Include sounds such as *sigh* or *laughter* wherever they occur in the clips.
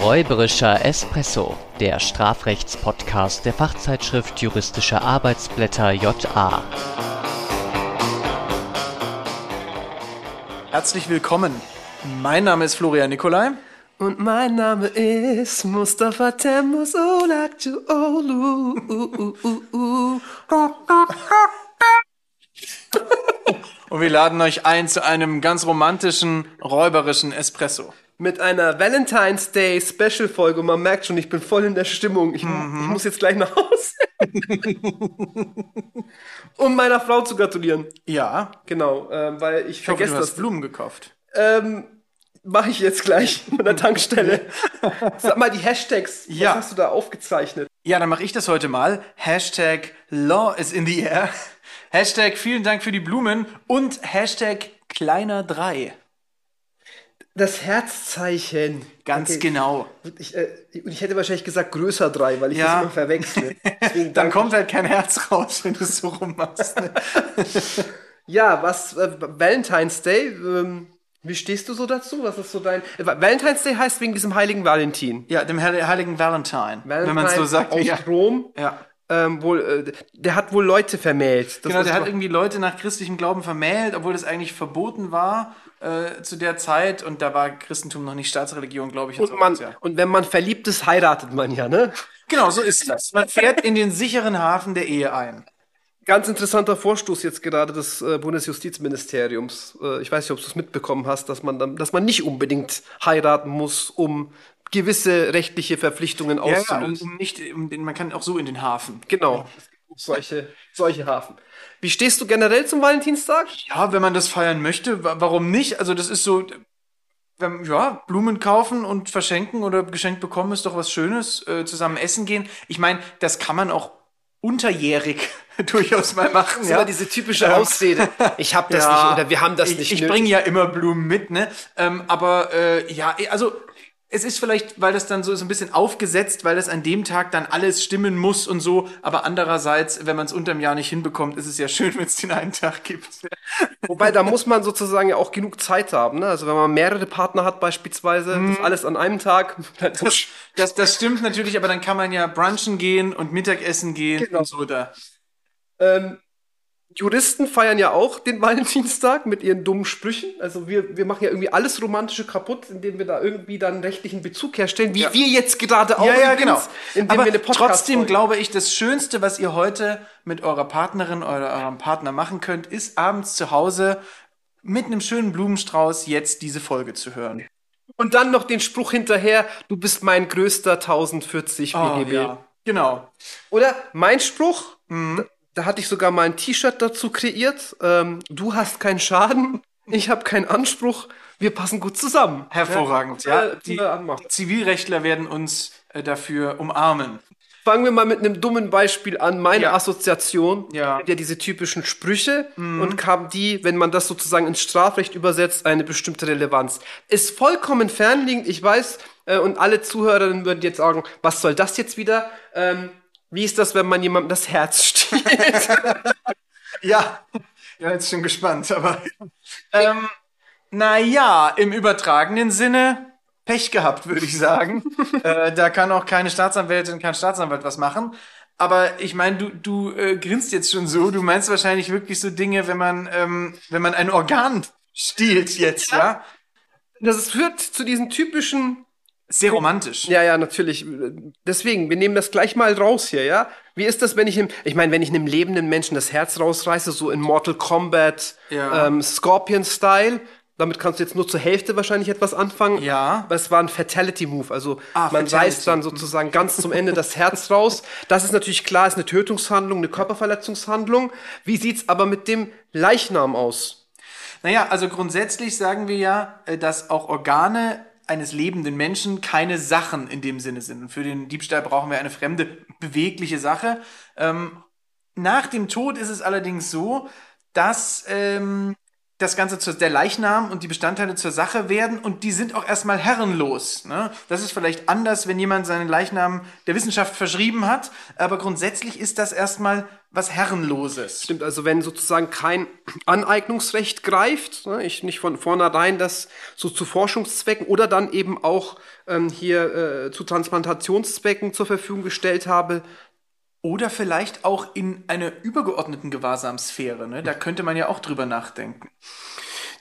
Räuberischer Espresso, der Strafrechtspodcast der Fachzeitschrift Juristische Arbeitsblätter JA. Herzlich willkommen. Mein Name ist Florian Nikolai. Und mein Name ist Mustafa Temmuz Olakcu Und wir laden euch ein zu einem ganz romantischen, räuberischen Espresso. Mit einer Valentine's Day Special Folge. Und man merkt schon, ich bin voll in der Stimmung. Ich, mhm. ich muss jetzt gleich nach Hause. *laughs* um meiner Frau zu gratulieren. Ja. Genau, äh, weil ich, Ich vergesse hoffe, du das. hast Blumen gekauft. Ähm, Mache ich jetzt gleich *laughs* an der Tankstelle. *laughs* Sag mal die Hashtags. Ja. Was hast du da aufgezeichnet? Ja, dann mache ich das heute mal. Hashtag Law is in the air. Hashtag vielen Dank für die Blumen und Hashtag kleiner 3. Das Herzzeichen. Ganz Okay. genau. Ich, äh, ich hätte wahrscheinlich gesagt größer 3, weil ich Ja. das immer verwechsle. *laughs* Deswegen Dann kommt halt kein Herz raus, wenn du es so rummachst. Ne? *laughs* Ja, was, äh, Valentine's Day, ähm, wie stehst du so dazu? Was ist so dein. Äh, Valentine's Day heißt wegen diesem heiligen Valentin. Ja, dem Heil- heiligen Valentine, wenn Valentine man es so sagt. Aus Ja. Rom. ja. Ähm, wohl, äh, der hat wohl Leute vermählt. Das Genau, der hat irgendwie Leute nach christlichem Glauben vermählt, obwohl das eigentlich verboten war äh, zu der Zeit. Und da war Christentum noch nicht Staatsreligion, glaube ich. und, man, ja. und wenn man verliebt ist, heiratet man ja, ne? Genau, so ist das. Man fährt in den sicheren Hafen der Ehe ein. Ganz interessanter Vorstoß jetzt gerade des äh, Bundesjustizministeriums. Äh, ich weiß nicht, ob du es mitbekommen hast, dass man dann, dass man nicht unbedingt heiraten muss, um gewisse rechtliche Verpflichtungen Ja, ja, um, auszulösen. um nicht, um, man kann auch so in den Hafen. Genau. Solche, solche Hafen. Wie stehst du generell zum Valentinstag? Ja, wenn man das feiern möchte, wa- warum nicht? Also das ist so, ja, Blumen kaufen und verschenken oder geschenkt bekommen ist doch was Schönes. Äh, zusammen essen gehen. Ich meine, das kann man auch unterjährig *laughs* durchaus mal machen. Das ist immer diese typische Ausrede. *laughs* Ich habe das Ja, nicht oder wir haben das ich, nicht Ich bringe ja immer Blumen mit, ne? Ähm, aber äh, ja, also es ist vielleicht, weil das dann so ist ein bisschen aufgesetzt, weil das an dem Tag dann alles stimmen muss und so. Aber andererseits, wenn man es unterm Jahr nicht hinbekommt, ist es ja schön, *laughs* wenn es den einen Tag gibt. Wobei, da muss man sozusagen ja auch genug Zeit haben. Ne? Also wenn man mehrere Partner hat beispielsweise, Mhm. das alles an einem Tag. *laughs* Das, das, das stimmt natürlich, aber dann kann man ja brunchen gehen und Mittagessen gehen Genau. und so da. Ähm, Juristen feiern ja auch den *laughs* Valentinstag mit ihren dummen Sprüchen. Also wir, wir machen ja irgendwie alles Romantische kaputt, indem wir da irgendwie dann einen rechtlichen Bezug herstellen, wie Ja. wir jetzt gerade auch Ja, ja, genau. indem Aber wir eine Podcast trotzdem glaube ich, das Schönste, was ihr heute mit eurer Partnerin oder eurem Partner machen könnt, ist abends zu Hause mit einem schönen Blumenstrauß jetzt diese Folge zu hören. Und dann noch den Spruch hinterher, du bist mein größter 1040 BGB. Oh, ja. Genau. Oder mein Spruch, Mhm. Da, hatte ich sogar mal ein T-Shirt dazu kreiert. Ähm, du hast keinen Schaden, *laughs* ich habe keinen Anspruch, wir passen gut zusammen. Hervorragend. Ja, Ja, die die anmachen. Zivilrechtler werden uns äh, dafür umarmen. Fangen wir mal mit einem dummen Beispiel an. Meine Ja. Assoziation Ja. Mhm. hat ja diese typischen Sprüche und kam die, wenn man das sozusagen ins Strafrecht übersetzt, eine bestimmte Relevanz. Ist vollkommen fernliegend, ich weiß, äh, und alle Zuhörerinnen würden jetzt sagen, was soll das jetzt wieder? Ähm, wie ist das, wenn man jemandem das Herz *laughs* stiehlt? *laughs* Ja, ja, jetzt schon gespannt, aber ähm, naja, im übertragenen Sinne Pech gehabt, würde ich sagen. *laughs* äh, da kann auch keine Staatsanwältin, kein Staatsanwalt was machen. Aber ich meine, du, du äh, grinst jetzt schon so. Du meinst wahrscheinlich wirklich so Dinge, wenn man, ähm, wenn man ein Organ stiehlt jetzt, ja? Das führt zu diesen typischen Sehr romantisch. Ja, ja, natürlich. Deswegen, wir nehmen das gleich mal raus hier, ja? Wie ist das, wenn ich, im, ich meine, wenn ich einem lebenden Menschen das Herz rausreiße, so in Mortal Kombat, Ja. ähm, Scorpion-Style? Damit kannst du jetzt nur zur Hälfte wahrscheinlich etwas anfangen. Ja. Aber es war ein Fatality-Move. Also Ah, man Fatality. reißt dann sozusagen ganz zum Ende das Herz raus. Das ist natürlich klar, ist eine Tötungshandlung, eine Körperverletzungshandlung. Wie sieht's aber mit dem Leichnam aus? Naja, also grundsätzlich sagen wir ja, äh, dass auch Organe eines lebenden Menschen keine Sachen in dem Sinne sind. Und für den Diebstahl brauchen wir eine fremde, bewegliche Sache. Ähm, nach dem Tod ist es allerdings so, dass ähm, das Ganze zu der Leichnam und die Bestandteile zur Sache werden und die sind auch erstmal herrenlos. Ne? Das ist vielleicht anders, wenn jemand seinen Leichnam der Wissenschaft verschrieben hat, aber grundsätzlich ist das erstmal was Herrenloses. Stimmt, also wenn sozusagen kein Aneignungsrecht greift, ne, ich nicht von vornherein das so zu Forschungszwecken oder dann eben auch ähm, hier äh, zu Transplantationszwecken zur Verfügung gestellt habe, Oder vielleicht auch in einer übergeordneten Gewahrsamssphäre. Ne? Da könnte man ja auch drüber nachdenken.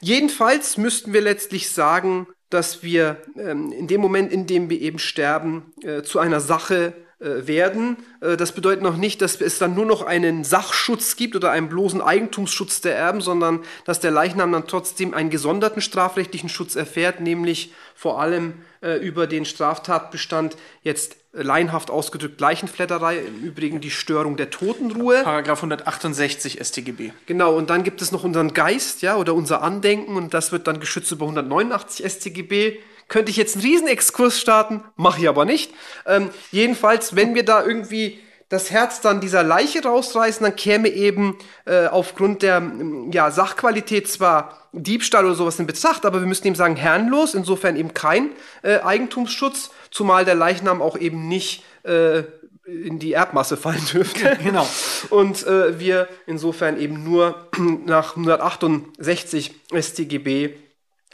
Jedenfalls müssten wir letztlich sagen, dass wir ähm, in dem Moment, in dem wir eben sterben, äh, zu einer Sache werden. Äh, das bedeutet noch nicht, dass es dann nur noch einen Sachschutz gibt oder einen bloßen Eigentumsschutz der Erben, sondern dass der Leichnam dann trotzdem einen gesonderten strafrechtlichen Schutz erfährt, nämlich vor allem äh, über den Straftatbestand jetzt äh, laienhaft ausgedrückt Leichenflatterei, im Übrigen die Störung der Totenruhe. Paragraph 168 StGB. Genau, und dann gibt es noch unseren Geist, ja, oder unser Andenken, und das wird dann geschützt über 189 StGB. Könnte ich jetzt einen Riesenexkurs starten, mache ich aber nicht. Ähm, jedenfalls, wenn wir da irgendwie das Herz dann dieser Leiche rausreißen, dann käme eben äh, aufgrund der ähm, ja, Sachqualität zwar Diebstahl oder sowas in Betracht, aber wir müssen eben sagen, herrenlos, insofern eben kein äh, Eigentumsschutz, zumal der Leichnam auch eben nicht äh, in die Erbmasse fallen dürfte. *laughs* Genau. Und äh, wir insofern eben nur *clears throat* nach 168 StGB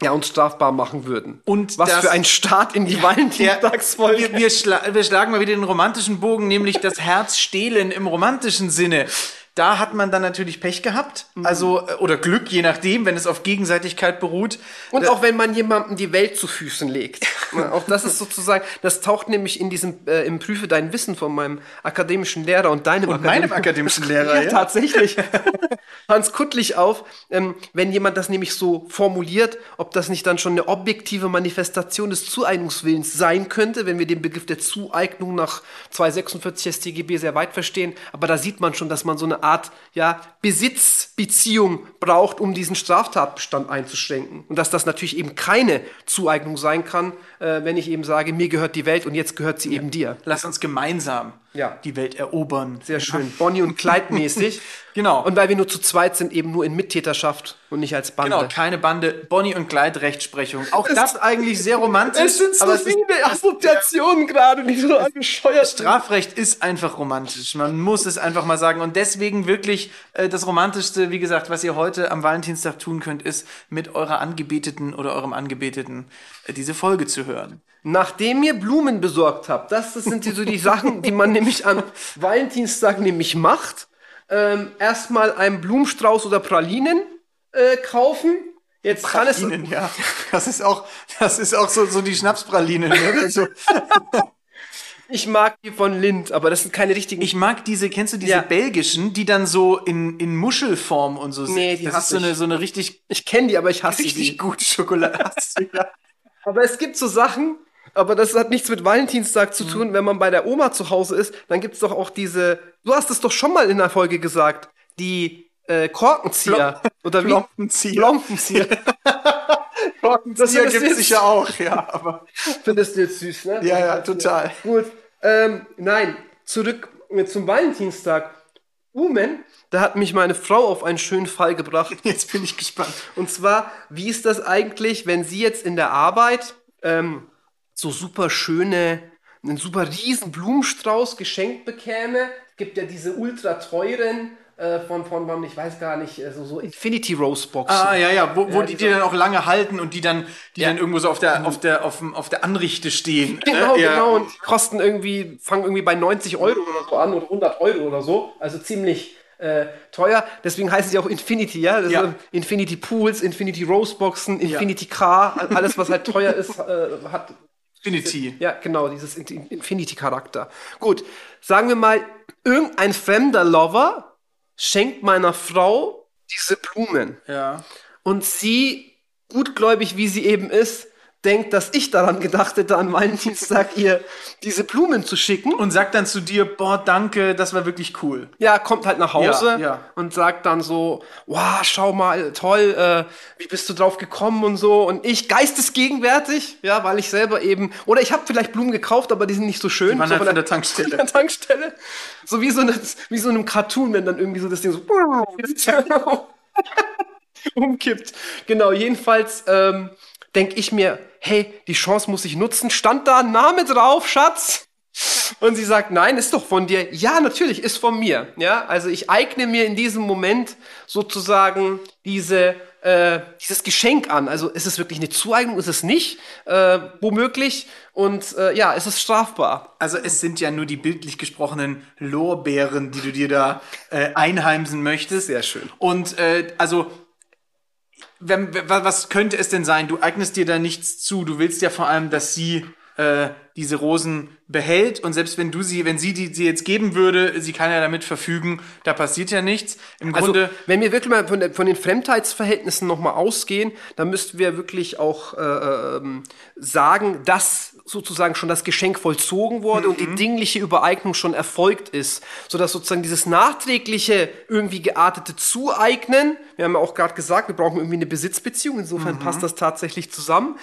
ja, uns strafbar machen würden. Und was für ein Start in die Der, Valentinstagsfolge. wir, wir, schla wir schlagen mal wieder den romantischen Bogen, nämlich das Herz stehlen im romantischen Sinne. Da hat man dann natürlich Pech gehabt, also äh, oder Glück, je nachdem, wenn es auf Gegenseitigkeit beruht. Und auch wenn man jemandem die Welt zu Füßen legt. *laughs* Auch das ist sozusagen, das taucht nämlich in diesem, äh, im Prüfe dein Wissen von meinem akademischen Lehrer und deinem Und meinem akademischen *laughs* Lehrer, ja, ja. tatsächlich. *laughs* Hans Kuttlich auf, ähm, wenn jemand das nämlich so formuliert, ob das nicht dann schon eine objektive Manifestation des Zueignungswillens sein könnte, wenn wir den Begriff der Zueignung nach 246 StGB sehr weit verstehen. Aber da sieht man schon, dass man so eine Art ja, Besitzbeziehung braucht, um diesen Straftatbestand einzuschränken. Und dass das natürlich eben keine Zueignung sein kann, äh, wenn ich eben sage, mir gehört die Welt und jetzt gehört sie eben dir. Lass uns gemeinsam Ja. die Welt erobern. Sehr schön. Bonnie und Clyde mäßig. *laughs* Genau. Und weil wir nur zu zweit sind, eben nur in Mittäterschaft und nicht als Bande. Genau, keine Bande, Bonnie und Clyde Rechtsprechung. Auch das eigentlich sehr romantisch. aber es ist, *laughs* Assoziationen gerade, die so bescheuert Strafrecht ist einfach romantisch. Man muss es einfach mal sagen. Und deswegen wirklich äh, das Romantischste, wie gesagt, was ihr heute am Valentinstag tun könnt, ist mit eurer Angebeteten oder eurem Angebeteten äh, diese Folge zu hören. Nachdem ihr Blumen besorgt habt, das, das sind die, so die Sachen, die man nämlich am Valentinstag nämlich macht. Ähm, erstmal einen Blumenstrauß oder Pralinen äh, kaufen. Jetzt kann es. Pralinen, ja. Das ist auch, das ist auch so, so die Schnapspralinen. Ne? *laughs* Also, Ich mag die von Lind, aber das sind keine richtigen. ich mag diese, kennst du diese Ja. belgischen, die dann so in, in Muschelform und so sind? Nee, die das hasse ist so eine, so eine richtig, ich kenne die, aber ich hasse richtig die. gute Schokolade. *laughs* Ja. Aber es gibt so Sachen, aber das hat nichts mit Valentinstag Mhm. zu tun. Wenn man bei der Oma zu Hause ist, dann gibt's doch auch diese. Du hast es doch schon mal in der Folge gesagt. Die äh, Korkenzieher. *laughs* Oder wie? Plompenzieher. Plompenzieher. *laughs* Du gibt jetzt- sicher auch, ja, aber. *laughs* Findest du jetzt süß, ne? Ja, ja, total. Gut. Ähm, nein, zurück äh, zum Valentinstag. Umen, da hat mich meine Frau auf einen schönen Fall gebracht. Jetzt bin ich gespannt. Und zwar, wie ist das eigentlich, wenn sie jetzt in der Arbeit ähm, so super schöne, einen super riesen Blumenstrauß geschenkt bekäme? Gibt ja diese ultra teuren äh, von, von, von, ich weiß gar nicht, äh, so, so Infinity Rose Boxen. Ah, ja, ja, wo, wo Ja, die, die dann auch lange halten und die dann, die Ja. dann irgendwo so auf der, auf der, auf, dem- auf der Anrichte stehen. *laughs* Genau, ja. genau. Und die kosten irgendwie, fangen irgendwie bei 90 Euro oder so an oder 100 Euro oder so. Also ziemlich äh, teuer. Deswegen heißen sie auch Infinity, ja? Ja. Infinity Pools, Infinity Rose Boxen, Infinity Car. Alles, was halt teuer ist, *laughs* äh, hat Infinity. Ja, genau, dieses In- Infinity-Charakter. Gut, sagen wir mal, irgendein fremder Lover schenkt meiner Frau diese Blumen. Ja. Und sie, gutgläubig wie sie eben ist, denkt, dass ich daran gedacht hätte, an Valentinstag ihr diese Blumen zu schicken. Und sagt dann zu dir, boah, danke, das war wirklich cool. Ja, kommt halt nach Hause Ja, ja. und sagt dann so, wow, schau mal, toll, äh, wie bist du drauf gekommen und so. Und ich geistesgegenwärtig, ja, weil ich selber eben, oder ich habe vielleicht Blumen gekauft, aber die sind nicht so schön. Die waren so halt von von der Tankstelle. Von der Tankstelle. So wie so, eine, wie so einem Cartoon, wenn dann irgendwie so das Ding so. *laughs* *laughs* umkippt. Genau, jedenfalls ähm, denke ich mir, hey, die Chance muss ich nutzen. Stand da ein Name drauf, Schatz? Und sie sagt, nein, ist doch von dir. Ja, natürlich, ist von mir. Ja, also ich eigne mir in diesem Moment sozusagen diese äh, dieses Geschenk an. Also ist es wirklich eine Zueignung, ist es nicht, äh, womöglich. Und äh, ja, ist es strafbar. Also es sind ja nur die bildlich gesprochenen Lorbeeren, die du dir da äh, einheimsen möchtest. Sehr schön. Und äh, also wenn, was könnte es denn sein? Du eignest dir da nichts zu. Du willst ja vor allem, dass sie äh, diese Rosen behält und selbst wenn du sie, wenn sie die sie jetzt geben würde, sie kann ja damit verfügen, da passiert ja nichts. Im Also, Grunde, wenn wir wirklich mal von, der, von den Fremdheitsverhältnissen nochmal ausgehen, dann müssten wir wirklich auch äh, ähm, sagen, dass sozusagen schon das Geschenk vollzogen wurde und die dingliche Übereignung schon erfolgt ist, sodass sozusagen dieses nachträgliche irgendwie geartete Zueignen, wir haben ja auch gerade gesagt, wir brauchen irgendwie eine Besitzbeziehung, insofern passt das tatsächlich zusammen,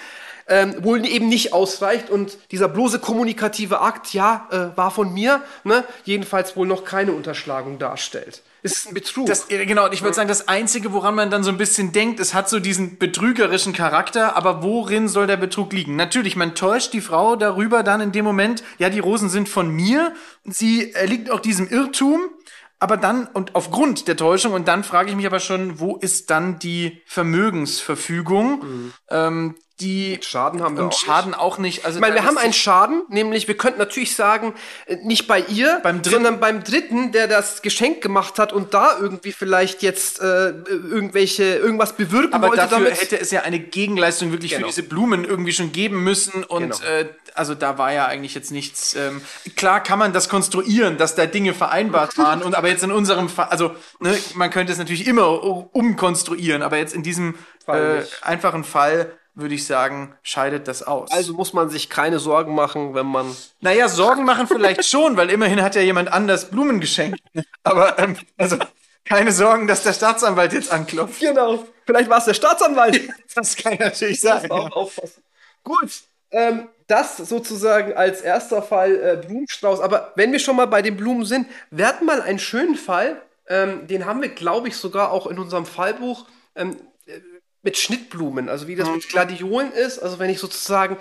ähm, wohl eben nicht ausreicht und dieser bloße kommunikative Akt, ja, äh, war von mir, ne, jedenfalls wohl noch keine Unterschlagung darstellt. Es ist ein Betrug. das, äh, genau, ich würde sagen, das Einzige, woran man dann so ein bisschen denkt, es hat so diesen betrügerischen Charakter, aber worin soll der Betrug liegen? Natürlich, man täuscht die Frau darüber dann in dem Moment, ja, die Rosen sind von mir, sie erliegt auch diesem Irrtum, aber dann, und aufgrund der Täuschung, und dann frage ich mich aber schon, wo ist dann die Vermögensverfügung? Ähm, die Schaden haben wir und auch Schaden auch nicht. Also Ich meine, wir haben einen Schaden, nämlich wir könnten natürlich sagen, äh, nicht bei ihr, Beim sondern beim Dritten, der das Geschenk gemacht hat und da irgendwie vielleicht jetzt äh, irgendwelche irgendwas bewirken Aber wollte dafür damit. hätte es ja eine Gegenleistung wirklich Genau. für diese Blumen irgendwie schon geben müssen. Und Genau. äh, also da war ja eigentlich jetzt nichts. Ähm, klar kann man das konstruieren, dass da Dinge vereinbart *laughs* waren. Und aber jetzt in unserem Fall, also ne, man könnte es natürlich immer umkonstruieren, aber jetzt in diesem äh, nicht. einfachen Fall würde ich sagen, scheidet das aus. also muss man sich keine Sorgen machen, wenn man naja, Sorgen machen vielleicht schon, weil immerhin hat ja jemand anders Blumen geschenkt. Aber ähm, also keine Sorgen, dass der Staatsanwalt jetzt anklopft. Genau. Vielleicht war es der Staatsanwalt. *laughs* Das kann natürlich sein. Auch aufpassen. Gut. Ähm, das sozusagen als erster Fall äh, Blumenstrauß. Aber wenn wir schon mal bei den Blumen sind, wir hatten mal einen schönen Fall, ähm, den haben wir, glaube ich, sogar auch in unserem Fallbuch ähm, äh, mit Schnittblumen, also wie das mit Gladiolen ist. Also wenn ich sozusagen,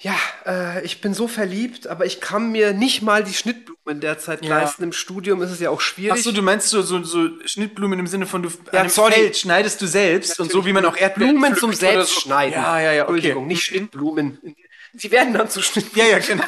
ja, äh, ich bin so verliebt, aber ich kann mir nicht mal die Schnittblumen derzeit Ja. leisten. Im Studium ist es ja auch schwierig. so, du meinst so, so, so Schnittblumen im Sinne von du Ja, an sorry. Feld schneidest du selbst und so wie man auch Erdbeeren Blumen pflückt zum Selbstschneiden. So. Ja, ja, ja, okay. Entschuldigung, nicht Schnittblumen. Sie werden dann zu Schnittblumen. Ja, ja, genau.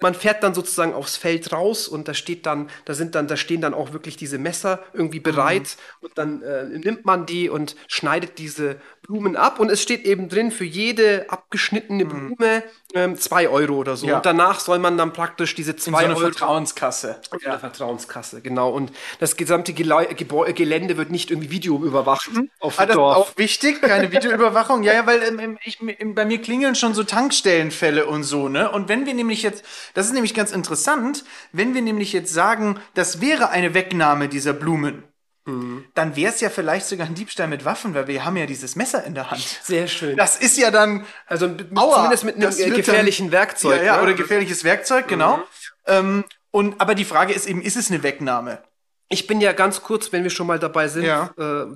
Man fährt dann sozusagen aufs Feld raus und da steht dann, da sind dann, da stehen dann auch wirklich diese Messer irgendwie bereit Mhm. und dann äh, nimmt man die und schneidet diese Blumen ab und es steht eben drin für jede abgeschnittene Blume ähm, zwei Euro oder so. Mhm. Ja. Und danach soll man dann praktisch diese In so zwei eine Euro Vertrauenskasse. in der Vertrauenskasse, genau. Und das gesamte Gelä Gebäu Gelände wird nicht irgendwie Video überwacht auf Ah, dem das ist Dorf. auch wichtig, keine Videoüberwachung. Ja, ja, weil ähm, ähm, ich, ähm, bei mir klingeln schon so Tankstellenfälle und so, ne? Und wenn wir nämlich jetzt, das ist nämlich ganz interessant, wenn wir nämlich jetzt sagen, das wäre eine Wegnahme dieser Blumen, Mhm. dann wäre es ja vielleicht sogar ein Diebstahl mit Waffen, weil wir haben ja dieses Messer in der Hand. *laughs* Sehr schön. Das ist ja dann, also mit, Aua, zumindest mit einem äh, gefährlichen dann, Werkzeug. Ja, ja, ne? oder gefährliches Werkzeug, genau. Ähm, und, aber die Frage ist eben, ist es eine Wegnahme? Ich bin ja ganz kurz, wenn wir schon mal dabei sind, Ja. äh,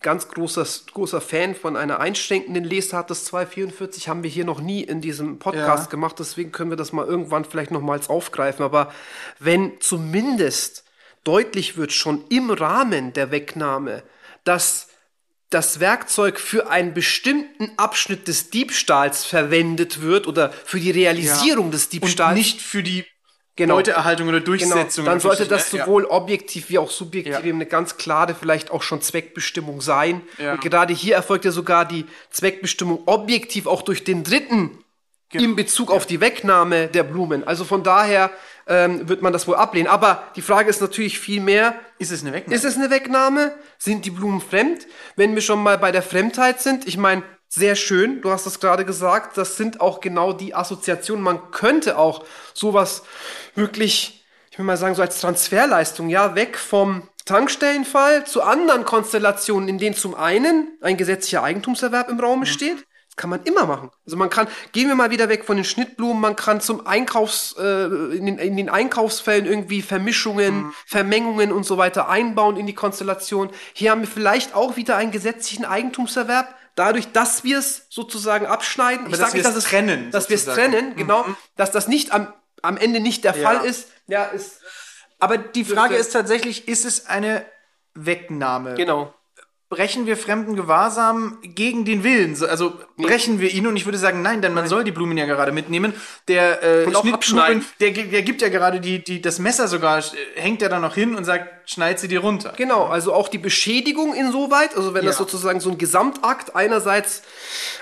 ganz großer, großer Fan von einer einschränkenden Lesart des 244. Haben wir hier noch nie in diesem Podcast Ja. gemacht, deswegen können wir das mal irgendwann vielleicht nochmals aufgreifen. Aber wenn zumindest deutlich wird, schon im Rahmen der Wegnahme, dass das Werkzeug für einen bestimmten Abschnitt des Diebstahls verwendet wird oder für die Realisierung des Und Diebstahls. nicht für die Genau. Leuteerhaltung oder Genau, Durchsetzung. dann sollte das ne? Ja. sowohl objektiv wie auch subjektiv Ja. eben eine ganz klare, vielleicht auch schon Zweckbestimmung sein. Ja. Und gerade hier erfolgt ja sogar die Zweckbestimmung objektiv auch durch den Dritten Genau. in Bezug auf die Wegnahme der Blumen. Also von daher ähm, wird man das wohl ablehnen. Aber die Frage ist natürlich viel mehr, Ist es eine Wegnahme? ist es eine Wegnahme? Sind die Blumen fremd? Wenn wir schon mal bei der Fremdheit sind, ich meine, sehr schön, du hast das gerade gesagt, das sind auch genau die Assoziationen. Man könnte auch sowas wirklich, ich will mal sagen, so als Transferleistung, ja, weg vom Tankstellenfall zu anderen Konstellationen, in denen zum einen ein gesetzlicher Eigentumserwerb im Raume steht, Kann man immer machen. Also man kann, gehen wir mal wieder weg von den Schnittblumen, man kann zum Einkaufs, äh, in, den, in den Einkaufsfällen irgendwie Vermischungen, Mhm. Vermengungen und so weiter einbauen in die Konstellation. Hier haben wir vielleicht auch wieder einen gesetzlichen Eigentumserwerb, dadurch, dass wir es sozusagen abschneiden. dass wir es trennen, Dass wir es sozusagen. Mhm. trennen, genau. Dass das nicht am, am Ende nicht der Ja. Fall ist. Ja, ist, Aber die Frage ist tatsächlich, ist es eine Wegnahme? genau. Brechen wir fremden Gewahrsam gegen den Willen. So, Also brechen wir ihn und ich würde sagen, nein, denn man soll die Blumen ja gerade mitnehmen. Der äh, Schnittblumen, der, der gibt ja gerade die, die, das Messer sogar, äh, hängt er da noch hin und sagt, schneid sie dir runter. Genau, also auch die Beschädigung insoweit, also wenn das Ja. sozusagen so ein Gesamtakt einerseits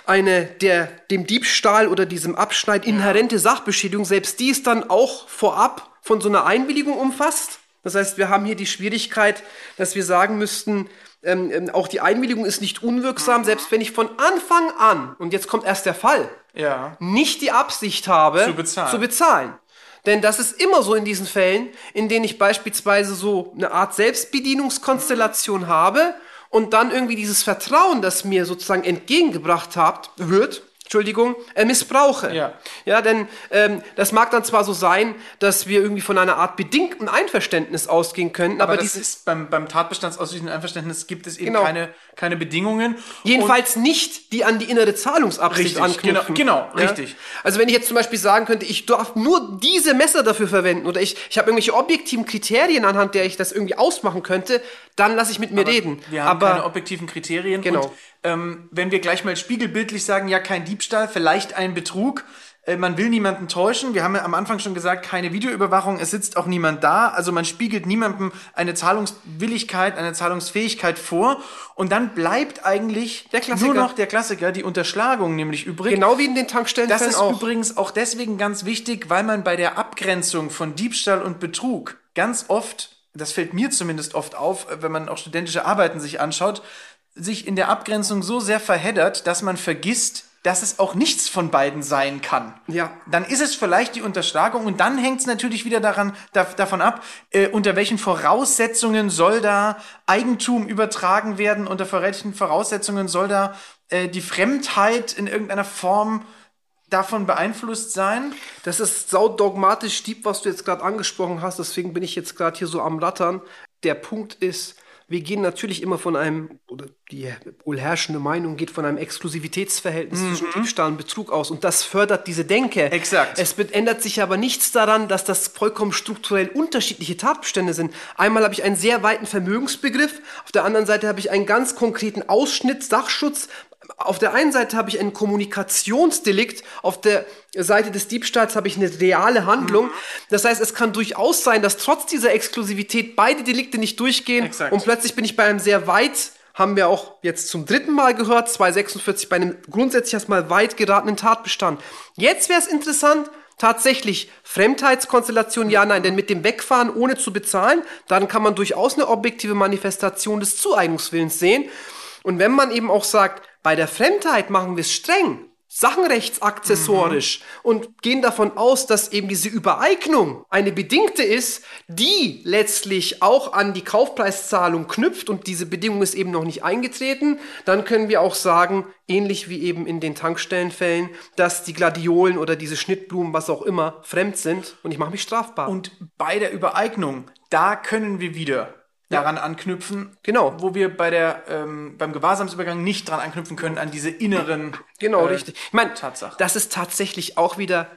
eine der dem Diebstahl oder diesem Abschneid inhärente Sachbeschädigung, selbst die ist dann auch vorab von so einer Einwilligung umfasst. Das heißt, wir haben hier die Schwierigkeit, dass wir sagen müssten, ähm, ähm, auch die Einwilligung ist nicht unwirksam, selbst wenn ich von Anfang an, und jetzt kommt erst der Fall, Ja. nicht die Absicht habe, Zu bezahlen. Zu bezahlen. Denn das ist immer so in diesen Fällen, in denen ich beispielsweise so eine Art Selbstbedienungskonstellation habe und dann irgendwie dieses Vertrauen, das mir sozusagen entgegengebracht habt, wird, Entschuldigung, äh, missbrauche. Ja. Ja, denn ähm, das mag dann zwar so sein, dass wir irgendwie von einer Art bedingten Einverständnis ausgehen können, aber, Aber das dieses ist beim, beim tatbestandsausschließenden Einverständnis gibt es eben Genau. keine, keine Bedingungen. Jedenfalls nicht, die an die innere Zahlungsabsicht Richtig, anknüpfen. genau, genau, Ja? richtig. Also wenn ich jetzt zum Beispiel sagen könnte, ich darf nur diese Messer dafür verwenden oder ich, ich habe irgendwelche objektiven Kriterien, anhand der ich das irgendwie ausmachen könnte, dann lasse ich mit mir reden. Wir haben Aber keine objektiven Kriterien. Genau. Und, ähm, wenn wir gleich mal spiegelbildlich sagen, ja, kein Diebstahl, vielleicht ein Betrug, man will niemanden täuschen. Wir haben ja am Anfang schon gesagt, keine Videoüberwachung, es sitzt auch niemand da. Also man spiegelt niemandem eine Zahlungswilligkeit, eine Zahlungsfähigkeit vor. Und dann bleibt eigentlich Der Klassiker. nur noch der Klassiker, die Unterschlagung nämlich übrig. genau wie in den Tankstellen Das ist auch. übrigens auch deswegen ganz wichtig, weil man bei der Abgrenzung von Diebstahl und Betrug ganz oft, das fällt mir zumindest oft auf, wenn man auch studentische Arbeiten sich anschaut, sich in der Abgrenzung so sehr verheddert, dass man vergisst, dass es auch nichts von beiden sein kann. Ja. Dann ist es vielleicht die Unterschlagung und dann hängt es natürlich wieder daran, da, davon ab, äh, unter welchen Voraussetzungen soll da Eigentum übertragen werden, unter welchen Voraussetzungen soll da äh, die Fremdheit in irgendeiner Form davon beeinflusst sein. Das ist saudogmatisch deep, was du jetzt gerade angesprochen hast. Deswegen bin ich jetzt gerade hier so am Rattern. Der Punkt ist, wir gehen natürlich immer von einem, oder die wohl herrschende Meinung geht von einem Exklusivitätsverhältnis zwischen Diebstahl und Betrug aus. Und das fördert diese Denke. Mhm. Exakt. Es ändert sich aber nichts daran, dass das vollkommen strukturell unterschiedliche Tatbestände sind. Einmal habe ich einen sehr weiten Vermögensbegriff, auf der anderen Seite habe ich einen ganz konkreten Ausschnitt, Sachschutz. Auf der einen Seite habe ich ein Kommunikationsdelikt, auf der Seite des Diebstahls habe ich eine reale Handlung. Das heißt, es kann durchaus sein, dass trotz dieser Exklusivität beide Delikte nicht durchgehen Exakt. und plötzlich bin ich bei einem sehr weit, haben wir auch jetzt zum dritten Mal gehört, 246 bei einem grundsätzlich erstmal weit geratenen Tatbestand. Jetzt wäre es interessant, tatsächlich Fremdheitskonstellation, ja, nein, denn mit dem Wegfahren ohne zu bezahlen, dann kann man durchaus eine objektive Manifestation des Zueignungswillens sehen. Und wenn man eben auch sagt, bei der Fremdheit machen wir es streng, sachenrechtsakzessorisch und gehen davon aus, dass eben diese Übereignung eine bedingte ist, die letztlich auch an die Kaufpreiszahlung knüpft und diese Bedingung ist eben noch nicht eingetreten, dann können wir auch sagen, ähnlich wie eben in den Tankstellenfällen, dass die Gladiolen oder diese Schnittblumen, was auch immer, fremd sind und ich mache mich strafbar. Und bei der Übereignung, da können wir wieder daran anknüpfen, Genau. wo wir bei der ähm, beim Gewahrsamsübergang nicht dran anknüpfen können an diese inneren Genau, äh, richtig. Ich meine, Tatsachen. das ist tatsächlich auch wieder,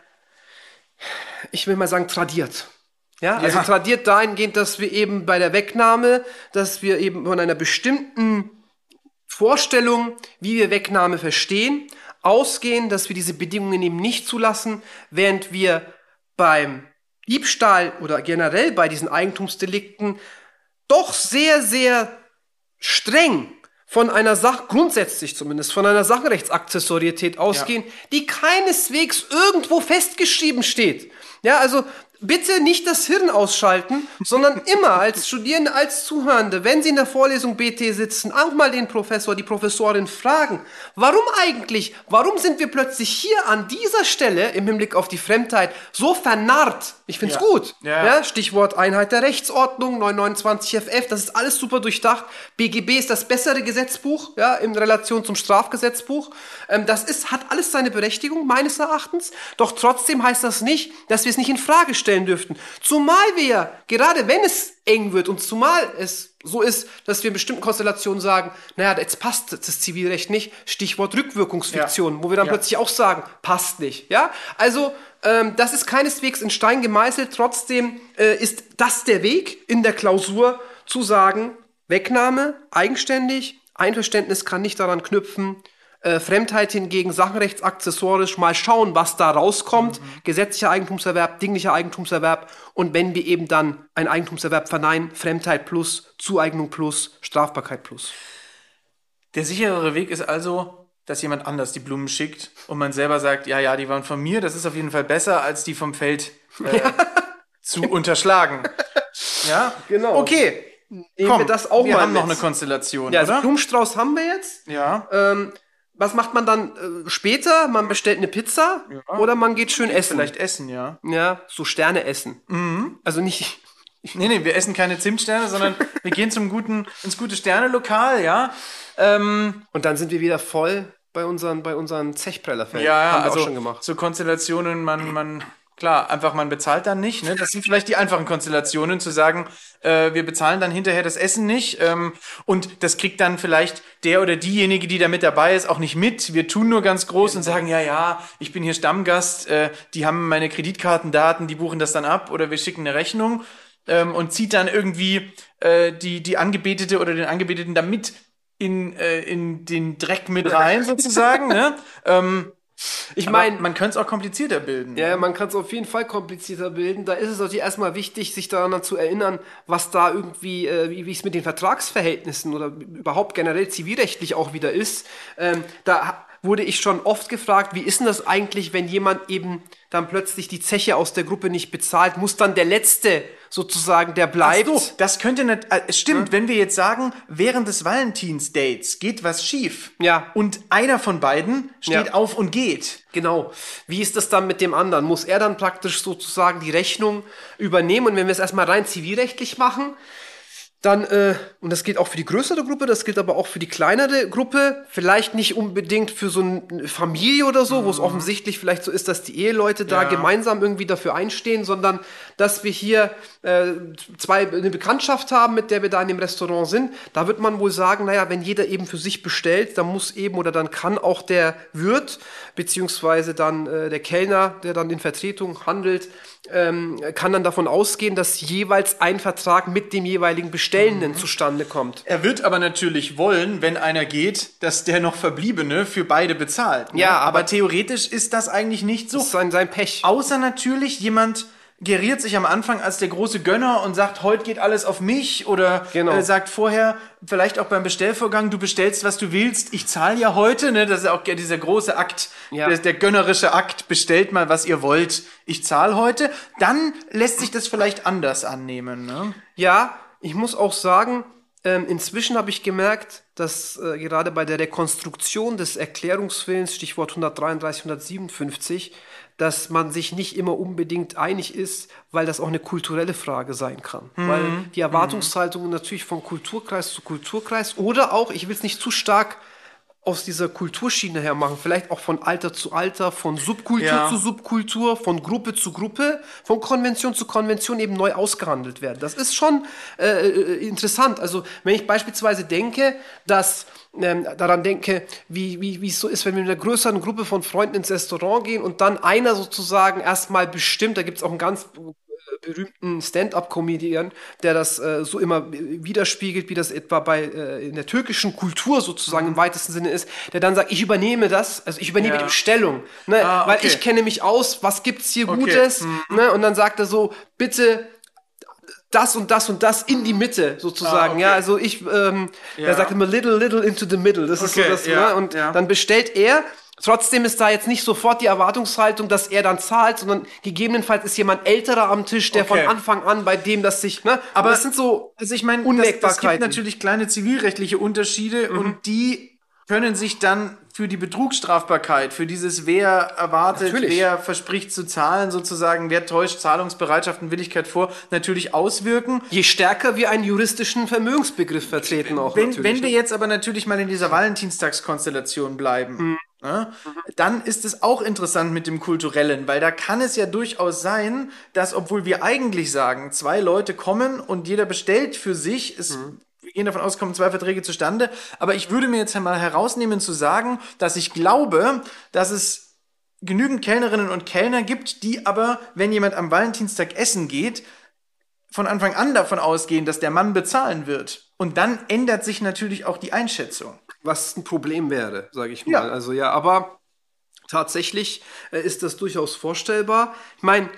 ich will mal sagen, tradiert. Ja, also Ja. tradiert dahingehend, dass wir eben bei der Wegnahme, dass wir eben von einer bestimmten Vorstellung, wie wir Wegnahme verstehen, ausgehen, dass wir diese Bedingungen eben nicht zulassen, während wir beim Diebstahl oder generell bei diesen Eigentumsdelikten doch sehr, sehr streng von einer Sach grundsätzlich zumindest von einer Sachenrechtsakzessorität ausgehen, die keineswegs irgendwo festgeschrieben steht. Ja, also bitte nicht das Hirn ausschalten, sondern immer als Studierende, als Zuhörende, wenn Sie in der Vorlesung BT sitzen, auch mal den Professor, die Professorin fragen, warum eigentlich, warum sind wir plötzlich hier an dieser Stelle im Hinblick auf die Fremdheit so vernarrt? Ich find's Ja. gut. Ja. Ja, Stichwort Einheit der Rechtsordnung, 929 FF, das ist alles super durchdacht. BGB ist das bessere Gesetzbuch, ja, in Relation zum Strafgesetzbuch. Ähm, das ist, hat alles seine Berechtigung, meines Erachtens. Doch trotzdem heißt das nicht, dass wir es nicht in Frage stellen dürften. Zumal wir ja, gerade wenn es eng wird und zumal es so ist, dass wir in bestimmten Konstellationen sagen, naja, jetzt passt das Zivilrecht nicht, Stichwort Rückwirkungsfiktion, Ja. wo wir dann Ja. plötzlich auch sagen, passt nicht, ja? Also, ähm, das ist keineswegs in Stein gemeißelt, trotzdem äh, ist das der Weg in der Klausur zu sagen, Wegnahme, eigenständig, Einverständnis kann nicht daran knüpfen, äh, Fremdheit hingegen sachenrechtsaccessorisch mal schauen, was da rauskommt. Gesetzlicher Eigentumserwerb, dinglicher Eigentumserwerb und wenn wir eben dann einen Eigentumserwerb verneinen, Fremdheit plus, Zueignung plus, Strafbarkeit plus. Der sicherere Weg ist also, dass jemand anders die Blumen schickt und man selber sagt, ja, ja, die waren von mir, das ist auf jeden Fall besser, als die vom Feld äh, *laughs* zu unterschlagen. Ja, Genau. Okay, Nehmen komm, wir das auch wir mal haben noch mit. eine Konstellation, Ja, also oder? Blumenstrauß haben wir jetzt. Ja, Ähm, was macht man dann äh, später? Man bestellt eine Pizza oder man geht schön essen. vielleicht essen, ja. Ja, so Sterne essen. Also nicht. Nee, nee, wir essen keine Zimtsterne, sondern wir gehen zum guten, ins gute Sterne-Lokal, ja. Ähm, Und dann sind wir wieder voll bei unseren, bei unseren Zechprellerfällen. Ja, ja, haben wir also auch schon gemacht. so Konstellationen, man, man, klar, einfach man bezahlt dann nicht. Ne? Das sind vielleicht die einfachen Konstellationen, zu sagen, äh, wir bezahlen dann hinterher das Essen nicht ähm, und das kriegt dann vielleicht der oder diejenige, die da mit dabei ist, auch nicht mit. Wir tun nur ganz groß und sagen, ja, ja, ich bin hier Stammgast, äh, die haben meine Kreditkartendaten, die buchen das dann ab oder wir schicken eine Rechnung ähm, und zieht dann irgendwie äh, die, die Angebetete oder den Angebeteten da mit in, äh, in den Dreck mit rein, sozusagen. ne? ähm, Ich meine, man könnte es auch komplizierter bilden. ja, man kann es auf jeden Fall komplizierter bilden. Da ist es natürlich erstmal wichtig, sich daran zu erinnern, was da irgendwie, äh, wie es mit den Vertragsverhältnissen oder überhaupt generell zivilrechtlich auch wieder ist. Ähm, da wurde ich schon oft gefragt, wie ist denn das eigentlich, wenn jemand eben dann plötzlich die Zeche aus der Gruppe nicht bezahlt, muss dann der Letzte sozusagen, der bleibt. Ach so, das könnte nicht. Äh, es stimmt, wenn wir jetzt sagen, während des Valentinsdates geht was schief. Ja. Und einer von beiden steht Ja. auf und geht. Genau. Wie ist das dann mit dem anderen? Muss er dann praktisch sozusagen die Rechnung übernehmen? Und wenn wir es erstmal rein zivilrechtlich machen, dann, äh, und das gilt auch für die größere Gruppe, das gilt aber auch für die kleinere Gruppe, vielleicht nicht unbedingt für so eine Familie oder so, wo es offensichtlich vielleicht so ist, dass die Eheleute da Ja. gemeinsam irgendwie dafür einstehen, sondern dass wir hier äh, zwei eine Bekanntschaft haben, mit der wir da in dem Restaurant sind, da wird man wohl sagen, naja, wenn jeder eben für sich bestellt, dann muss eben oder dann kann auch der Wirt, beziehungsweise dann äh, der Kellner, der dann in Vertretung handelt, ähm, kann dann davon ausgehen, dass jeweils ein Vertrag mit dem jeweiligen Bestellenden zustande kommt. Er wird aber natürlich wollen, wenn einer geht, dass der noch Verbliebene für beide bezahlt. ne? Ja, aber, aber- theoretisch ist das eigentlich nicht so. Das ist sein, sein Pech. Außer natürlich jemand geriert sich am Anfang als der große Gönner und sagt, heute geht alles auf mich oder Genau. äh, sagt vorher, vielleicht auch beim Bestellvorgang, du bestellst, was du willst, ich zahle ja heute, ne? das ist auch dieser große Akt, Ja. der, der gönnerische Akt, bestellt mal, was ihr wollt, ich zahle heute, dann lässt sich das vielleicht anders annehmen. Ne? Ja, ich muss auch sagen, ähm, inzwischen habe ich gemerkt, dass äh, gerade bei der Rekonstruktion des Erklärungswillens, Stichwort 133, 157, dass man sich nicht immer unbedingt einig ist, weil das auch eine kulturelle Frage sein kann. Weil die Erwartungshaltungen natürlich von Kulturkreis zu Kulturkreis oder auch, ich will es nicht zu stark aus dieser Kulturschiene her machen, vielleicht auch von Alter zu Alter, von Subkultur Ja. zu Subkultur, von Gruppe zu Gruppe, von Konvention zu Konvention eben neu ausgehandelt werden. Das ist schon äh, äh, interessant. Also wenn ich beispielsweise denke, dass ähm, daran denke, wie, wie, wie es so ist, wenn wir mit einer größeren Gruppe von Freunden ins Restaurant gehen und dann einer sozusagen erstmal bestimmt, da gibt es auch einen ganz berühmten Stand-up-Comedian, der das äh, so immer widerspiegelt, wie das etwa bei äh, in der türkischen Kultur sozusagen im weitesten Sinne ist, der dann sagt, ich übernehme das, also ich übernehme Ja. die Bestellung, ne, Ah, weil okay. ich kenne mich aus, was gibt's hier Okay. Gutes, Mhm. ne, und dann sagt er so, bitte das und das und das in die Mitte sozusagen. Ah, okay. Ja, also ich, ähm, Ja. er sagt immer little, little into the middle. Das ist so Okay, das, ja, ne? und ja. dann bestellt er Trotzdem ist da jetzt nicht sofort die Erwartungshaltung, dass er dann zahlt, sondern gegebenenfalls ist jemand älterer am Tisch, der Okay. von Anfang an bei dem das sich, ne? Aber das sind so Also ich meine, das, das gibt natürlich kleine zivilrechtliche Unterschiede Mhm. und die können sich dann für die Betrugsstrafbarkeit, für dieses wer erwartet, Natürlich. wer verspricht zu zahlen sozusagen, wer täuscht Zahlungsbereitschaft und Willigkeit vor, natürlich auswirken. je stärker wir einen juristischen Vermögensbegriff vertreten auch Wenn, natürlich. wenn wir jetzt aber natürlich mal in dieser Valentinstagskonstellation bleiben, Mhm. Ne, dann ist es auch interessant mit dem Kulturellen, weil da kann es ja durchaus sein, dass obwohl wir eigentlich sagen, zwei Leute kommen und jeder bestellt für sich, es, Mhm. wir gehen davon aus, kommen zwei Verträge zustande, aber ich würde mir jetzt mal herausnehmen zu sagen, dass ich glaube, dass es genügend Kellnerinnen und Kellner gibt, die aber, wenn jemand am Valentinstag essen geht, von Anfang an davon ausgehen, dass der Mann bezahlen wird. Und dann ändert sich natürlich auch die Einschätzung. Was ein Problem wäre, sage ich mal. Ja. Also ja, aber tatsächlich äh, ist das durchaus vorstellbar. Ich meine,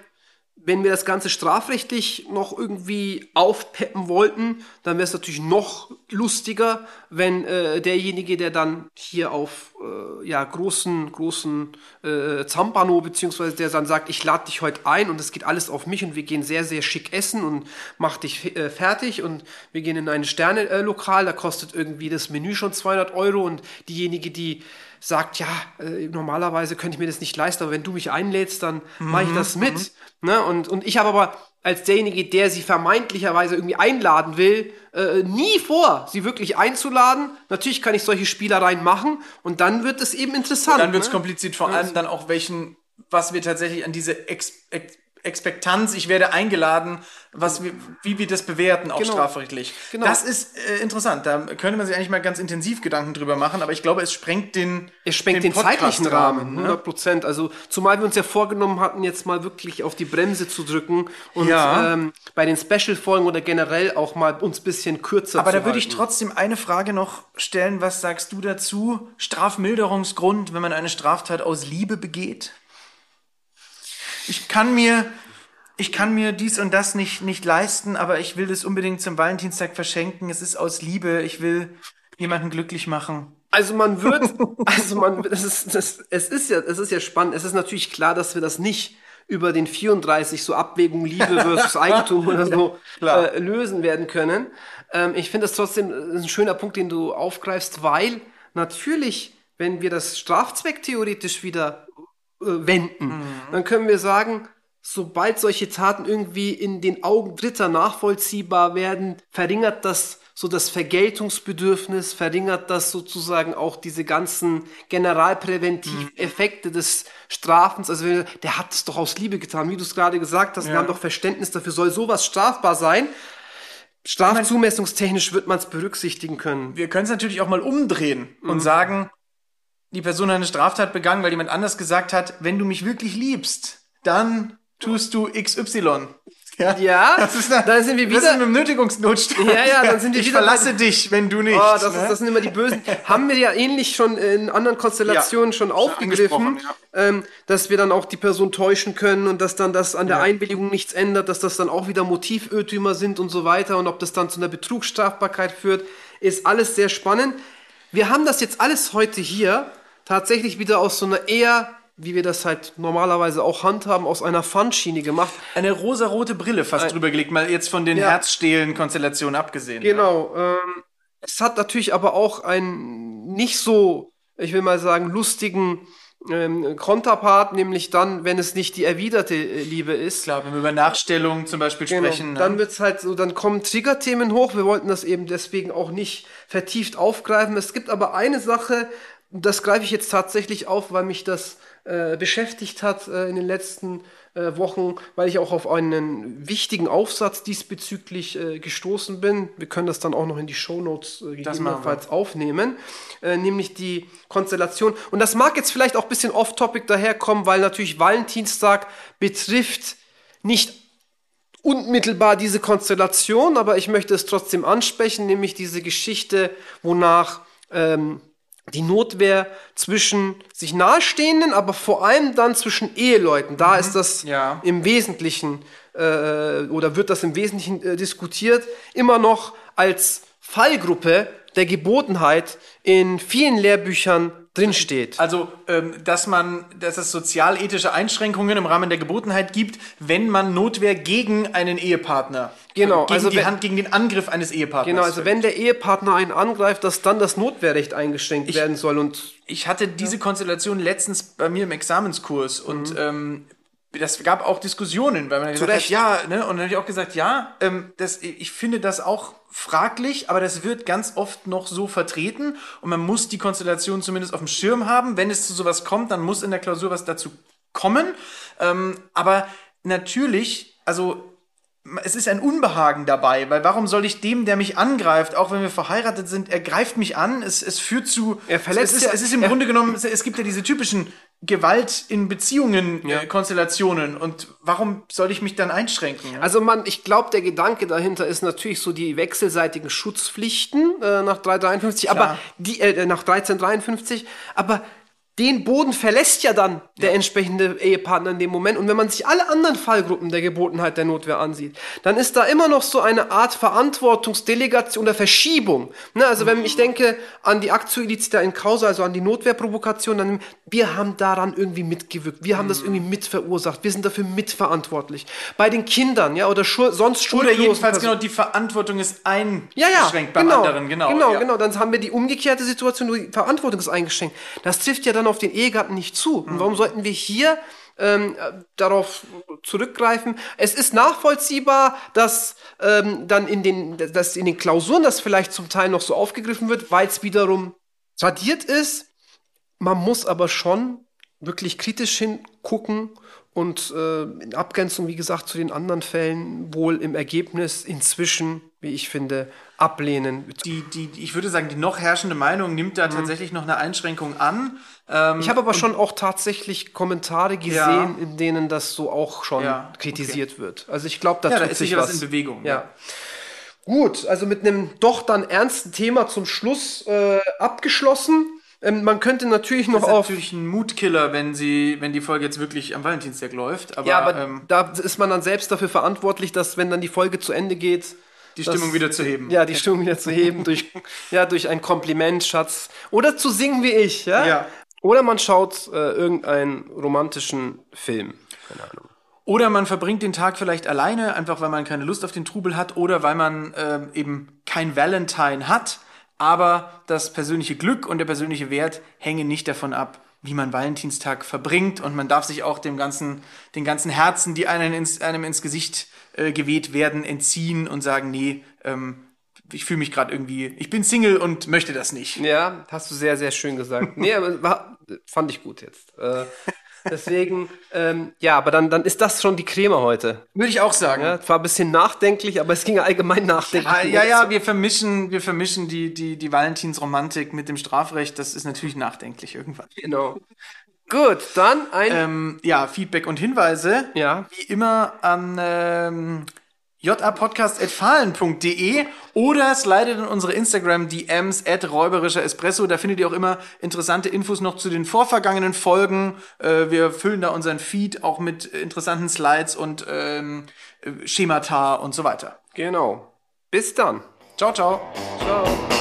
wenn wir das Ganze strafrechtlich noch irgendwie aufpeppen wollten, dann wäre es natürlich noch lustiger, wenn äh, derjenige, der dann hier auf äh, ja, großen, großen äh, Zampano, beziehungsweise der dann sagt, ich lade dich heute ein und es geht alles auf mich und wir gehen sehr, sehr schick essen und mach dich äh, fertig und wir gehen in ein Sterne-Lokal, da kostet irgendwie das Menü schon 200 Euro und diejenige, die sagt, ja, äh, normalerweise könnte ich mir das nicht leisten, aber wenn du mich einlädst, dann mache ich das mit. Ne? Und, und ich habe aber als derjenige, der sie vermeintlicherweise irgendwie einladen will, äh, nie vor, sie wirklich einzuladen. Natürlich kann ich solche Spielereien machen und dann wird es eben interessant. Dann wird es ne? kompliziert, vor allem dann auch welchen, was wir tatsächlich an diese Ex Ex Expektanz, ich werde eingeladen, was wir, wie wir das bewerten, auch Genau. strafrechtlich. Genau. Das ist äh, interessant. Da könnte man sich eigentlich mal ganz intensiv Gedanken drüber machen, aber ich glaube, es sprengt den, Es sprengt den, zeitlichen Podcast-Rahmen, Rahmen, ne? 100 Prozent. Also, zumal wir uns ja vorgenommen hatten, jetzt mal wirklich auf die Bremse zu drücken und Ja. ähm, bei den Special-Folgen oder generell auch mal uns bisschen kürzer Aber zu da würde ich trotzdem eine Frage noch stellen. Was sagst du dazu? Strafmilderungsgrund, wenn man eine Straftat aus Liebe begeht? Ich kann mir, ich kann mir dies und das nicht, nicht leisten, aber ich will das unbedingt zum Valentinstag verschenken. Es ist aus Liebe. Ich will jemanden glücklich machen. Also man wird, *laughs* also man, das ist, das, es ist ja, es ist ja spannend. Es ist natürlich klar, dass wir das nicht über den 34 so Abwägung Liebe *laughs* versus Eigentum oder so äh, lösen werden können. Ähm, ich finde das trotzdem äh, ein schöner Punkt, den du aufgreifst, weil natürlich, wenn wir das Strafzweck theoretisch wieder äh, wenden, dann können wir sagen, sobald solche Taten irgendwie in den Augen Dritter nachvollziehbar werden, verringert das so das Vergeltungsbedürfnis, verringert das sozusagen auch diese ganzen Generalpräventiveffekte des Strafens. Also wenn- der hat es doch aus Liebe getan, wie du es gerade gesagt hast, wir haben doch Verständnis dafür, soll sowas strafbar sein. Strafzumessungstechnisch wird man es berücksichtigen können. Wir können es natürlich auch mal umdrehen Mhm. und sagen, die Person hat eine Straftat begangen, weil jemand anders gesagt hat, wenn du mich wirklich liebst, dann tust du XY. Ja, Ja, das ist dann, dann sind wir Das ist wieder- mit dem Nötigungsnotstand. Ja, ja, dann sind wir ich wieder bei- verlasse dich, wenn du nicht. Oh, das, ne? ist, das sind immer die Bösen. Haben wir ja ähnlich schon in anderen Konstellationen Ja, schon aufgegriffen, angesprochen, ähm, dass wir dann auch die Person täuschen können und dass dann das an der Einwilligung nichts ändert, dass das dann auch wieder Motivirrtümer sind und so weiter und ob das dann zu einer Betrugsstrafbarkeit führt, ist alles sehr spannend. Wir haben das jetzt alles heute hier tatsächlich wieder aus so einer eher, wie wir das halt normalerweise auch handhaben, aus einer Fun-Schiene gemacht. Eine rosarote Brille fast drüber gelegt, mal jetzt von den Ja. Herzstehlen-Konstellationen abgesehen. Genau. Ähm, es hat natürlich aber auch einen nicht so, ich will mal sagen, lustigen ähm, Konterpart, nämlich dann, wenn es nicht die erwiderte äh, Liebe ist. Klar, wenn wir über Nachstellung zum Beispiel Genau. sprechen. ne? Dann wird's halt so, dann kommen Triggerthemen hoch. Wir wollten das eben deswegen auch nicht vertieft aufgreifen. Es gibt aber eine Sache, das greife ich jetzt tatsächlich auf, weil mich das äh, beschäftigt hat äh, in den letzten äh, Wochen, weil ich auch auf einen wichtigen Aufsatz diesbezüglich äh, gestoßen bin. Wir können das dann auch noch in die Shownotes äh, gegebenenfalls aufnehmen, äh, nämlich die Konstellation. Und das mag jetzt vielleicht auch ein bisschen off-topic daherkommen, weil natürlich Valentinstag betrifft nicht unmittelbar diese Konstellation, aber ich möchte es trotzdem ansprechen, nämlich diese Geschichte, wonach ähm, die Notwehr zwischen sich nahestehenden, aber vor allem dann zwischen Eheleuten, da ist das Ja. im Wesentlichen äh, oder wird das im Wesentlichen äh, diskutiert, immer noch als Fallgruppe der Gebotenheit in vielen Lehrbüchern drin steht. Also, ähm, dass man, dass es sozialethische Einschränkungen im Rahmen der Gebotenheit gibt, wenn man Notwehr gegen einen Ehepartner, Genau, gegen also die wenn- Hand, gegen den Angriff eines Ehepartners. Genau, also wenn der Ehepartner einen angreift, dass dann das Notwehrrecht eingeschränkt werden soll und ich hatte diese Konstellation letztens bei mir im Examenskurs und ähm, das gab auch Diskussionen, weil man gesagt hat, Recht. ja, ne, und dann habe ich auch gesagt, ja, ähm, das, ich finde das auch fraglich, aber das wird ganz oft noch so vertreten und man muss die Konstellation zumindest auf dem Schirm haben. Wenn es zu sowas kommt, dann muss in der Klausur was dazu kommen. Ähm, aber natürlich, also es ist ein Unbehagen dabei, weil warum soll ich dem, der mich angreift, auch wenn wir verheiratet sind, er greift mich an, es, es führt zu. Er verletzt es ist, ja- es ist im er- Grunde genommen, es, es gibt ja diese typischen Gewalt in Beziehungen, Ja. äh, Konstellationen. Und warum soll ich mich dann einschränken? ja? Also man, ich glaube, der Gedanke dahinter ist natürlich so die wechselseitigen Schutzpflichten äh, nach 353, aber Klar. die äh, nach 1353, aber den Boden verlässt ja dann der entsprechende Ehepartner in dem Moment. Und wenn man sich alle anderen Fallgruppen der Gebotenheit der Notwehr ansieht, dann ist da immer noch so eine Art Verantwortungsdelegation oder Verschiebung. Ne, also wenn ich denke an die Actio illicita in causa, also an die Notwehrprovokation, dann wir haben daran irgendwie mitgewirkt, wir haben das irgendwie mitverursacht, wir sind dafür mitverantwortlich. Bei den Kindern, ja, oder schul sonst Oder schuldlosen jedenfalls Personen. genau, die Verantwortung ist eingeschränkt Ja, ja, beim genau, anderen, genau. Genau, ja. genau. Dann haben wir die umgekehrte Situation, die Verantwortung ist eingeschränkt. Das trifft ja dann auf den Ehegatten nicht zu. Hm. Und warum sollten wir hier ähm, äh, darauf zurückgreifen? Es ist nachvollziehbar, dass ähm, dann in den, dass in den Klausuren das vielleicht zum Teil noch so aufgegriffen wird, weil es wiederum tradiert ist. Man muss aber schon wirklich kritisch hingucken und äh, in Abgrenzung, wie gesagt, zu den anderen Fällen wohl im Ergebnis inzwischen, wie ich finde, ablehnen. Die, die, ich würde sagen, die noch herrschende Meinung nimmt Mhm. da tatsächlich noch eine Einschränkung an. Ähm, Ich habe aber schon auch tatsächlich Kommentare gesehen, Ja. in denen das so auch schon Ja, kritisiert wird. Also ich glaube, da Ja, da ist sich sicher was was in Bewegung, Ja. ja. Gut, also mit einem doch dann ernsten Thema zum Schluss äh, abgeschlossen. Ähm, man könnte natürlich noch das ist auf natürlich ein Mutkiller, wenn sie, wenn die Folge jetzt wirklich am Valentinstag läuft. Aber, ja, aber ähm, da ist man dann selbst dafür verantwortlich, dass wenn dann die Folge zu Ende geht, die das- Stimmung wieder zu heben. Ja, die Stimmung wieder zu heben durch, *laughs* ja, durch ein Kompliment, Schatz. Oder zu singen wie ich, ja? Ja. Oder man schaut äh, irgendeinen romantischen Film. Keine Ahnung. Oder man verbringt den Tag vielleicht alleine, einfach weil man keine Lust auf den Trubel hat oder weil man ähm, eben kein Valentine hat. Aber das persönliche Glück und der persönliche Wert hängen nicht davon ab, wie man Valentinstag verbringt. Und man darf sich auch dem ganzen, den ganzen Herzen, die einem ins, einem ins Gesicht äh, geweht werden, entziehen und sagen, nee, ähm, ich fühle mich gerade irgendwie, ich bin Single und möchte das nicht. Ja, hast du sehr, sehr schön gesagt. Nee, aber war, fand ich gut jetzt. Äh, deswegen, ähm, ja, aber dann, dann ist das schon die Creme heute. Würde ich auch sagen. Ja, es war ein bisschen nachdenklich, aber es ging allgemein nachdenklich. Ah, ja, ja, wir vermischen, wir vermischen die, die, die Valentinsromantik mit dem Strafrecht. Das ist natürlich nachdenklich irgendwann. Genau. Gut, dann ein. Ähm, ja, Feedback und Hinweise. Ja. Wie immer an ähm, japodcast.fahlen.de oder slidet in unsere Instagram-DMs at räuberischer Espresso. Da findet ihr auch immer interessante Infos noch zu den vorvergangenen Folgen. Äh, wir füllen da unseren Feed auch mit interessanten Slides und ähm, äh, Schemata und so weiter. Genau. Bis dann. Ciao, ciao. Ciao.